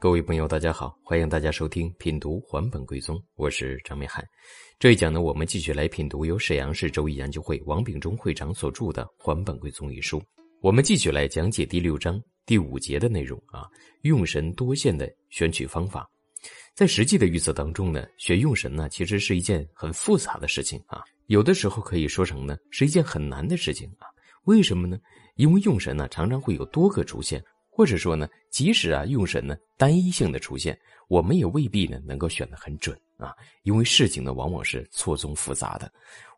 各位朋友，大家好，欢迎大家收听品读还本归宗，我是张美涵。这一讲呢，我们继续来品读由沈阳市周易研究会王秉忠会长所著的《还本归宗》一书。我们继续来讲解第六章第五节的内容啊，用神多线的选取方法。在实际的预测当中呢，选用神呢，其实是一件很复杂的事情啊，有的时候可以说成呢，是一件很难的事情啊。为什么呢？因为用神呢，常常会有多个出现。或者说呢，即使啊用神呢单一性的出现，我们也未必呢能够选得很准啊，因为事情呢往往是错综复杂的。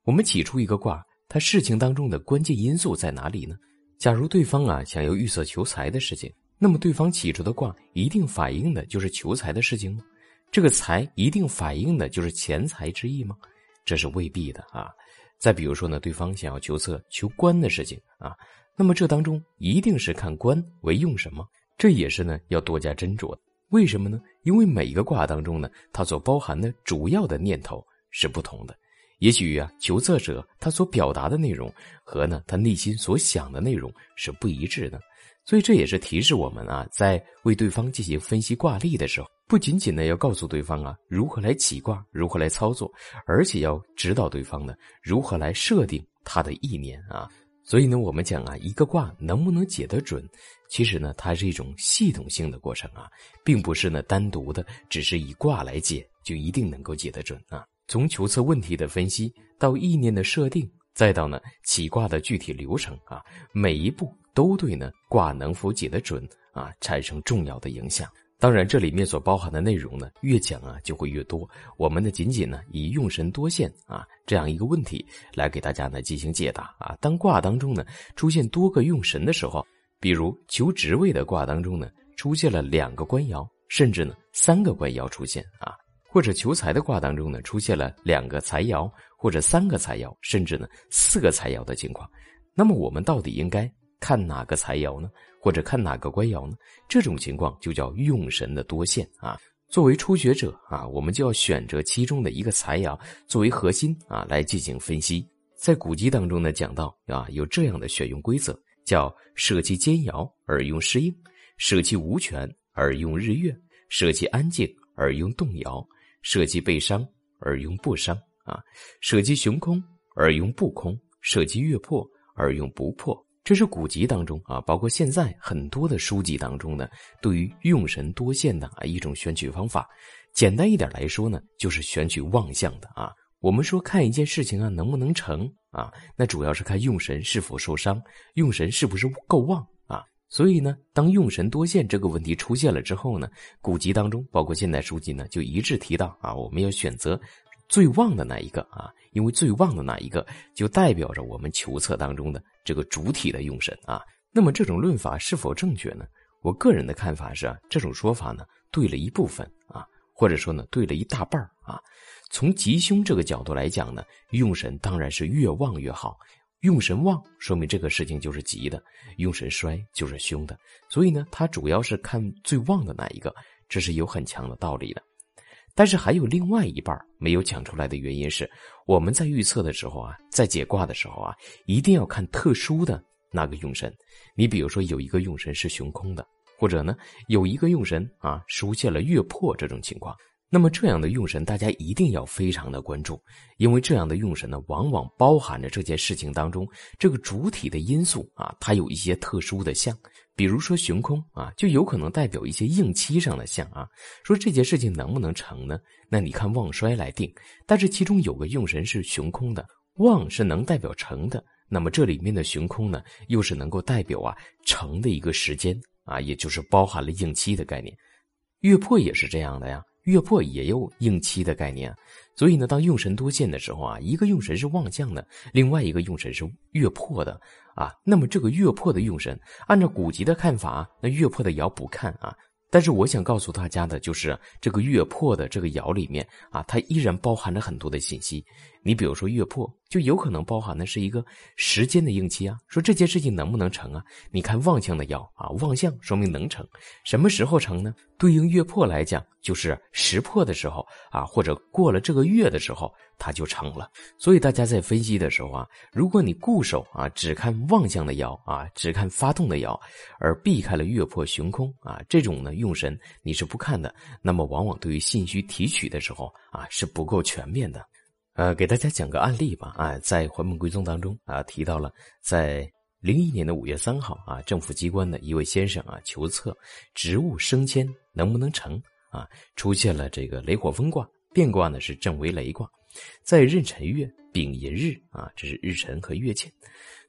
我们起出一个卦，它事情当中的关键因素在哪里呢？假如对方啊想要预测求财的事情，那么对方起出的卦一定反映的就是求财的事情吗？这个财一定反映的就是钱财之意吗？这是未必的啊。再比如说呢，对方想要求测求官的事情啊。那么这当中一定是看官为用什么，这也是呢要多加斟酌。为什么呢？因为每一个卦当中呢，它所包含的主要的念头是不同的。也许啊，求测者他所表达的内容和呢他内心所想的内容是不一致的。所以这也是提示我们啊，在为对方进行分析卦例的时候，不仅仅呢要告诉对方啊如何来起卦，如何来操作，而且要指导对方呢如何来设定他的意念啊。所以呢，我们讲啊，一个卦能不能解得准，其实呢，它是一种系统性的过程啊，并不是呢单独的，只是以卦来解就一定能够解得准啊。从求测问题的分析到意念的设定，再到呢起卦的具体流程啊，每一步都对呢卦能否解得准啊产生重要的影响。当然，这里面所包含的内容呢，越讲啊就会越多。我们呢，仅仅呢以用神多线啊这样一个问题来给大家呢进行解答啊。当卦当中呢出现多个用神的时候，比如求职位的卦当中呢出现了两个官爻，甚至呢三个官爻出现啊，或者求财的卦当中呢出现了两个财爻或者三个财爻，甚至呢四个财爻的情况，那么我们到底应该？看哪个财爻呢？或者看哪个官爻呢？这种情况就叫用神的多线啊。作为初学者啊，我们就要选择其中的一个财爻作为核心啊来进行分析。在古籍当中呢，讲到啊有这样的选用规则，叫舍弃兼爻而用适应，舍弃无权而用日月，舍弃安静而用动摇，舍弃被伤而用不伤啊，舍弃雄空而用不空，舍弃月破而用不破。这是古籍当中啊，包括现在很多的书籍当中呢，对于用神多线的啊一种选取方法。简单一点来说呢，就是选取旺相的啊。我们说看一件事情啊能不能成啊，那主要是看用神是否受伤，用神是不是够旺啊。所以呢，当用神多线这个问题出现了之后呢，古籍当中包括现代书籍呢，就一致提到啊，我们要选择最旺的那一个啊。因为最旺的那一个，就代表着我们求测当中的这个主体的用神啊。那么这种论法是否正确呢？我个人的看法是，这种说法呢对了一部分啊，或者说呢对了一大半啊。从吉凶这个角度来讲呢，用神当然是越旺越好。用神旺说明这个事情就是吉的，用神衰就是凶的。所以呢，它主要是看最旺的那一个，这是有很强的道理的。但是还有另外一半没有讲出来的原因是，我们在预测的时候啊，在解卦的时候啊，一定要看特殊的那个用神。你比如说有一个用神是雄空的，或者呢有一个用神啊出现了月破这种情况。那么这样的用神，大家一定要非常的关注，因为这样的用神呢，往往包含着这件事情当中这个主体的因素啊，它有一些特殊的象，比如说悬空啊，就有可能代表一些应期上的象啊。说这件事情能不能成呢？那你看旺衰来定，但是其中有个用神是悬空的，旺是能代表成的，那么这里面的悬空呢，又是能够代表啊成的一个时间啊，也就是包含了应期的概念。月破也是这样的呀。月破也有应期的概念，所以呢，当用神多见的时候啊，一个用神是旺相的，另外一个用神是月破的啊。那么这个月破的用神，按照古籍的看法，那月破的爻不看啊。但是我想告诉大家的就是，这个月破的这个爻里面啊，它依然包含着很多的信息。你比如说月破，就有可能包含的是一个时间的应期啊。说这件事情能不能成啊？你看望相的爻啊，望相说明能成，什么时候成呢？对应月破来讲，就是时破的时候啊，或者过了这个月的时候，它就成了。所以大家在分析的时候啊，如果你固守啊，只看望相的爻啊，只看发动的爻，而避开了月破雄空啊，这种呢用神你是不看的，那么往往对于信息提取的时候啊，是不够全面的。呃，给大家讲个案例吧。啊，在《还本归宗》当中啊，提到了在零一年的五月三号啊，政府机关的一位先生啊，求测职务升迁能不能成啊，出现了这个雷火风卦，变卦呢是正为雷卦，在壬辰月丙寅日啊，这是日辰和月欠。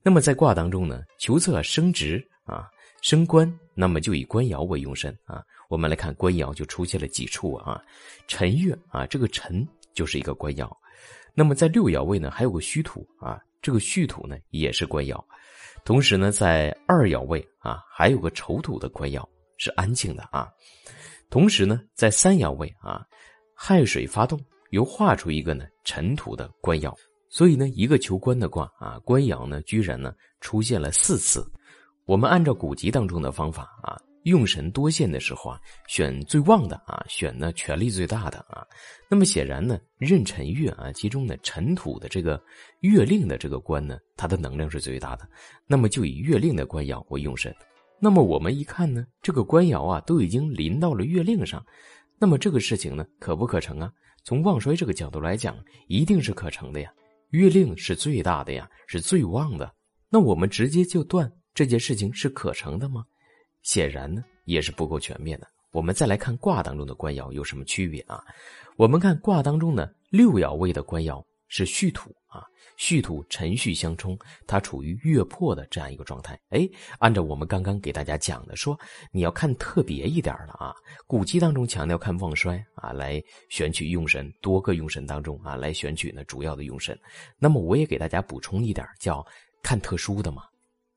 那么在卦当中呢，求测升职啊，升官，那么就以官爻为用神啊。我们来看官爻就出现了几处啊，辰月啊，这个辰就是一个官爻。那么在六爻位呢，还有个戌土啊，这个戌土呢也是官爻，同时呢，在二爻位啊，还有个丑土的官爻是安静的啊，同时呢，在三爻位啊，亥水发动，又画出一个呢辰土的官爻，所以呢，一个求官的卦啊，官爻呢居然呢出现了四次，我们按照古籍当中的方法啊。用神多线的时候啊，选最旺的啊，选呢权力最大的啊。那么显然呢，壬辰月啊，其中呢辰土的这个月令的这个官呢，它的能量是最大的。那么就以月令的官爻为用神。那么我们一看呢，这个官爻啊，都已经临到了月令上。那么这个事情呢，可不可成啊？从旺衰这个角度来讲，一定是可成的呀。月令是最大的呀，是最旺的。那我们直接就断这件事情是可成的吗？显然呢，也是不够全面的。我们再来看卦当中的官爻有什么区别啊？我们看卦当中呢，六爻位的官爻是戌土啊，戌土辰戌相冲，它处于月破的这样一个状态。哎，按照我们刚刚给大家讲的说，你要看特别一点的啊。古籍当中强调看旺衰啊，来选取用神，多个用神当中啊，来选取呢主要的用神。那么我也给大家补充一点，叫看特殊的嘛。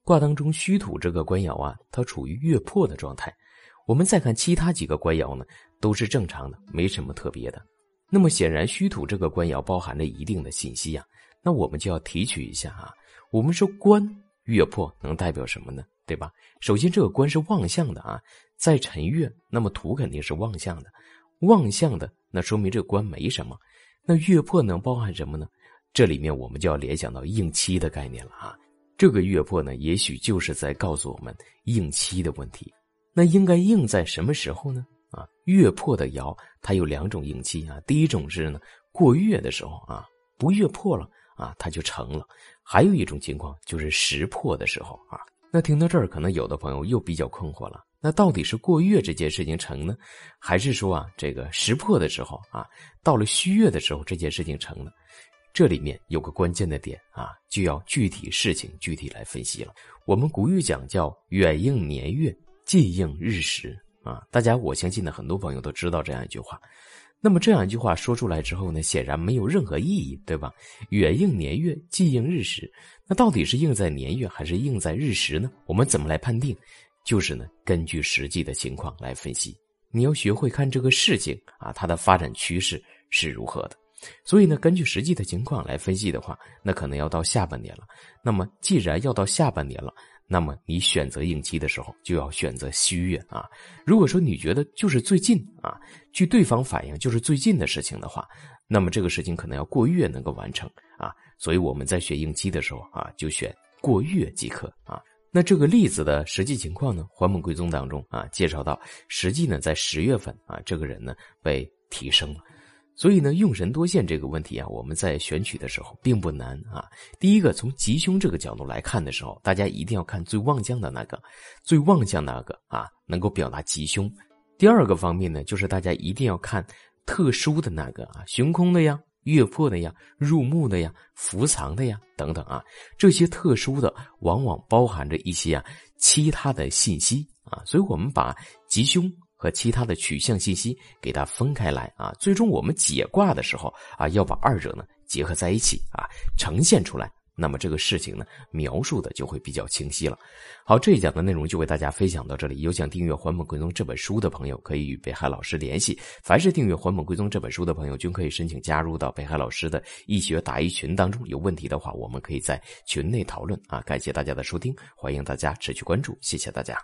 卦当中虚土这个官爻啊，它处于月破的状态。我们再看其他几个官爻呢，都是正常的，没什么特别的。那么显然虚土这个官爻包含着一定的信息呀。那我们就要提取一下啊。我们说官月破能代表什么呢？对吧？首先这个官是旺相的啊，在辰月，那么土肯定是旺相的。旺相的，那说明这个官没什么。那月破能包含什么呢？这里面我们就要联想到应期的概念了啊。这个月破呢，也许就是在告诉我们应期的问题。那应该应在什么时候呢？啊，月破的爻它有两种应期啊。第一种是呢，过月的时候啊，不月破了啊，它就成了。还有一种情况就是时破的时候啊。那听到这儿，可能有的朋友又比较困惑了。那到底是过月这件事情成呢，还是说啊，这个时破的时候啊，到了虚月的时候这件事情成呢？这里面有个关键的点啊，就要具体事情具体来分析了。我们古语讲叫远应年月，近应日时啊。大家我相信呢，很多朋友都知道这样一句话。那么这样一句话说出来之后呢，显然没有任何意义，对吧？远应年月，近应日时，那到底是应在年月还是应在日时呢？我们怎么来判定？就是呢，根据实际的情况来分析。你要学会看这个事情啊，它的发展趋势是如何的。所以呢，根据实际的情况来分析的话，那可能要到下半年了。那么，既然要到下半年了，那么你选择应期的时候就要选择虚月啊。如果说你觉得就是最近啊，据对方反映就是最近的事情的话，那么这个事情可能要过月能够完成啊。所以我们在选应期的时候啊，就选过月即可啊。那这个例子的实际情况呢，《还本归宗》当中啊介绍到，实际呢在十月份啊，这个人呢被提升了。所以呢，用神多线这个问题啊，我们在选取的时候并不难啊。第一个，从吉凶这个角度来看的时候，大家一定要看最旺相的那个，最旺相那个啊，能够表达吉凶。第二个方面呢，就是大家一定要看特殊的那个啊，悬空的呀，月破的呀，入木的呀，伏藏的呀，等等啊，这些特殊的往往包含着一些啊其他的信息啊，所以我们把吉凶。和其他的取向信息给它分开来啊，最终我们解卦的时候啊，要把二者呢结合在一起啊，呈现出来，那么这个事情呢，描述的就会比较清晰了。好，这一讲的内容就为大家分享到这里。有想订阅《还本归宗》这本书的朋友，可以与北海老师联系。凡是订阅《还本归宗》这本书的朋友，均可以申请加入到北海老师的易学答疑群当中。有问题的话，我们可以在群内讨论啊。感谢大家的收听，欢迎大家持续关注，谢谢大家。